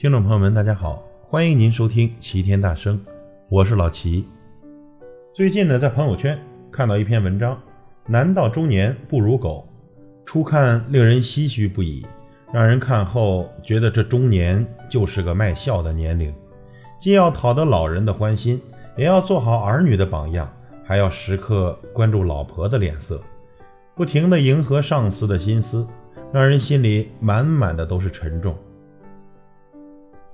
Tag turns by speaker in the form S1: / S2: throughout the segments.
S1: 听众朋友们，大家好，欢迎您收听齐天大圣，我是老齐。最近呢，在朋友圈看到一篇文章，男到中年不如狗，初看令人唏嘘不已，让人看后觉得这中年就是个卖笑的年龄，既要讨得老人的欢心，也要做好儿女的榜样，还要时刻关注老婆的脸色，不停的迎合上司的心思，让人心里满满的都是沉重。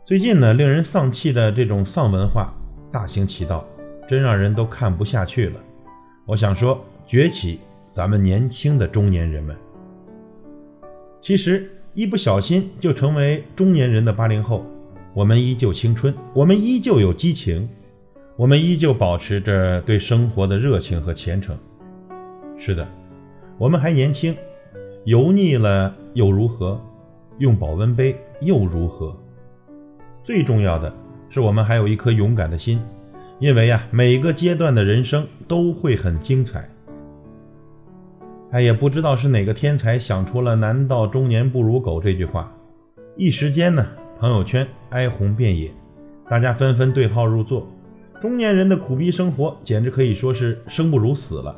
S1: 最近呢，令人丧气的这种丧文化大行其道，真让人都看不下去了。我想说，崛起咱们年轻的中年人们。其实一不小心就成为中年人的八零后，我们依旧青春，我们依旧有激情，我们依旧保持着对生活的热情和虔诚。是的，我们还年轻，油腻了又如何？用保温杯又如何？最重要的是，我们还有一颗勇敢的心，因为呀，每个阶段的人生都会很精彩。哎，也不知道是哪个天才想出了“男到中年不如狗”这句话，一时间呢，朋友圈哀鸿遍野，大家纷纷对号入座。中年人的苦逼生活，简直可以说是生不如死了。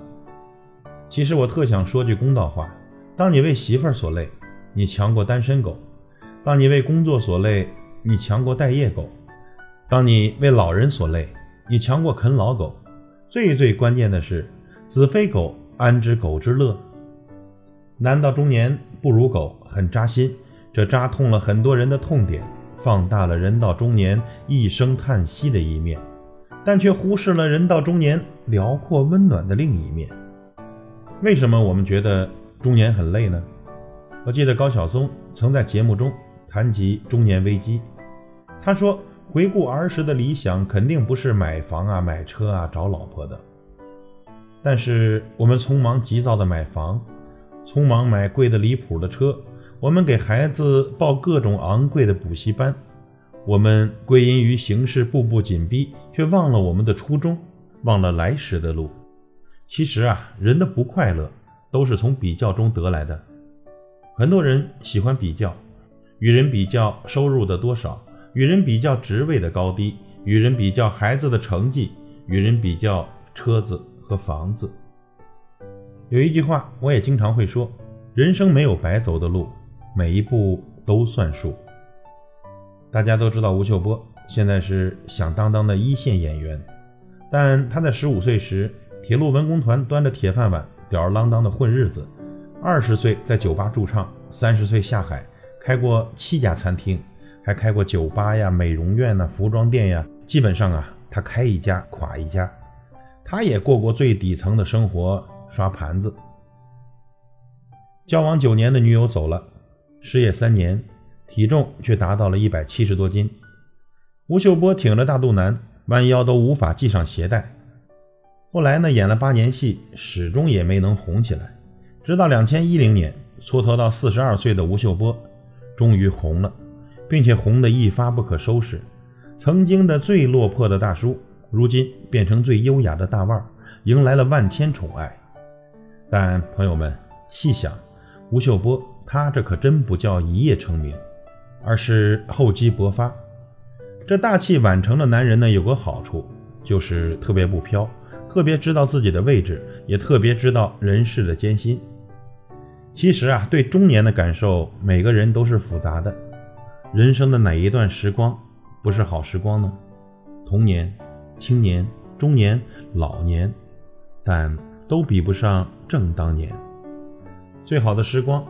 S1: 其实我特想说句公道话：当你为媳妇儿所累，你强过单身狗；当你为工作所累，你强过待业狗，当你为老人所累，你强过啃老狗。最最关键的是，子非狗，安知狗之乐？男到中年不如狗，很扎心，这扎痛了很多人的痛点，放大了人到中年一声叹息的一面，但却忽视了人到中年辽阔温暖的另一面。为什么我们觉得中年很累呢？我记得高晓松曾在节目中谈及中年危机。他说：“回顾儿时的理想，肯定不是买房啊、买车啊、找老婆的。但是我们匆忙急躁的买房，匆忙买贵的离谱的车，我们给孩子报各种昂贵的补习班，我们归因于形势步步紧逼，却忘了我们的初衷，忘了来时的路。其实啊，人的不快乐都是从比较中得来的。很多人喜欢比较，与人比较收入的多少。”与人比较职位的高低，与人比较孩子的成绩，与人比较车子和房子。有一句话，我也经常会说：人生没有白走的路，每一步都算数。大家都知道吴秀波现在是响当当的一线演员，但他在十五岁时，铁路文工团端着铁饭碗，吊儿郎当的混日子；二十岁在酒吧驻唱，三十岁下海，开过七家餐厅。还开过酒吧呀、美容院呐、服装店呀，基本上啊，他开一家垮一家。他也过过最底层的生活，刷盘子。交往九年的女友走了，失业三年，体重却达到了一百七十多斤。吴秀波挺着大肚腩，弯腰都无法系上鞋带。后来呢，演了八年戏，始终也没能红起来。直到两千一零年，蹉跎到四十二岁的吴秀波，终于红了。并且红得一发不可收拾，曾经的最落魄的大叔，如今变成最优雅的大腕儿，迎来了万千宠爱。但朋友们细想，吴秀波他这可真不叫一夜成名，而是厚积薄发。这大器晚成的男人呢，有个好处，就是特别不飘，特别知道自己的位置，也特别知道人世的艰辛。其实啊，对中年的感受，每个人都是复杂的。人生的哪一段时光不是好时光呢？童年、青年、中年、老年，但都比不上正当年。最好的时光，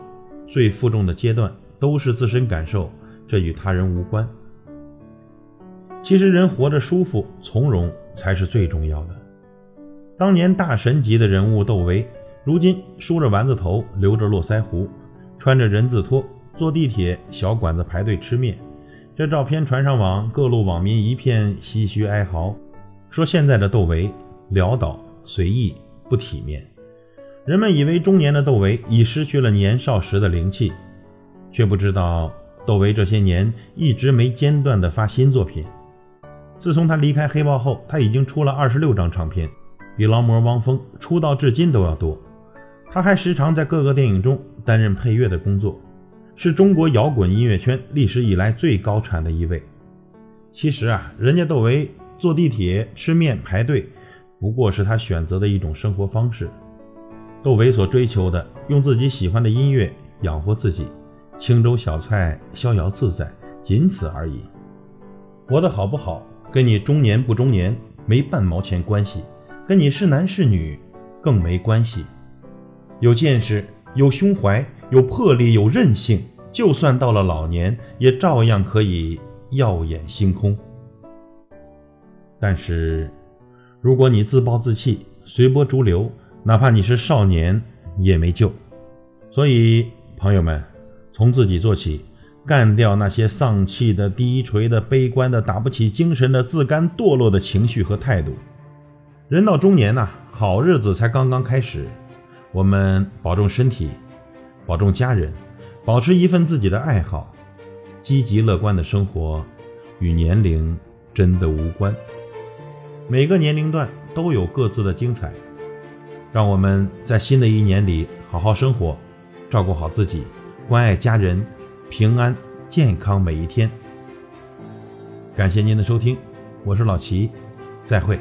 S1: 最负重的阶段，都是自身感受，这与他人无关。其实人活着舒服从容才是最重要的。当年大神级的人物窦唯，如今梳着丸子头，留着络腮胡，穿着人字拖。坐地铁，小馆子排队吃面，这照片传上网，各路网民一片唏嘘哀嚎，说现在的窦唯潦倒、随意、不体面。人们以为中年的窦唯已失去了年少时的灵气，却不知道窦唯这些年一直没间断地发新作品。自从他离开黑豹后，他已经出了二十六张唱片，比劳模汪峰出道至今都要多。他还时常在各个电影中担任配乐的工作。是中国摇滚音乐圈历史以来最高产的一位。其实啊，人家窦唯坐地铁、吃面、排队，不过是他选择的一种生活方式。窦唯所追求的，用自己喜欢的音乐养活自己，清粥小菜，逍遥自在，仅此而已。活得好不好，跟你中年不中年没半毛钱关系，跟你是男是女更没关系。有见识，有胸怀，有魄力，有韧性，就算到了老年，也照样可以耀眼星空。但是，如果你自暴自弃，随波逐流，哪怕你是少年，也没救。所以，朋友们，从自己做起，干掉那些丧气的、低垂的、悲观的、打不起精神的、自甘堕落的情绪和态度。人到中年呐，好日子才刚刚开始。我们保重身体，保重家人，保持一份自己的爱好，积极乐观的生活，与年龄真的无关。每个年龄段都有各自的精彩。让我们在新的一年里好好生活，照顾好自己，关爱家人，平安健康每一天。感谢您的收听，我是老齐，再会。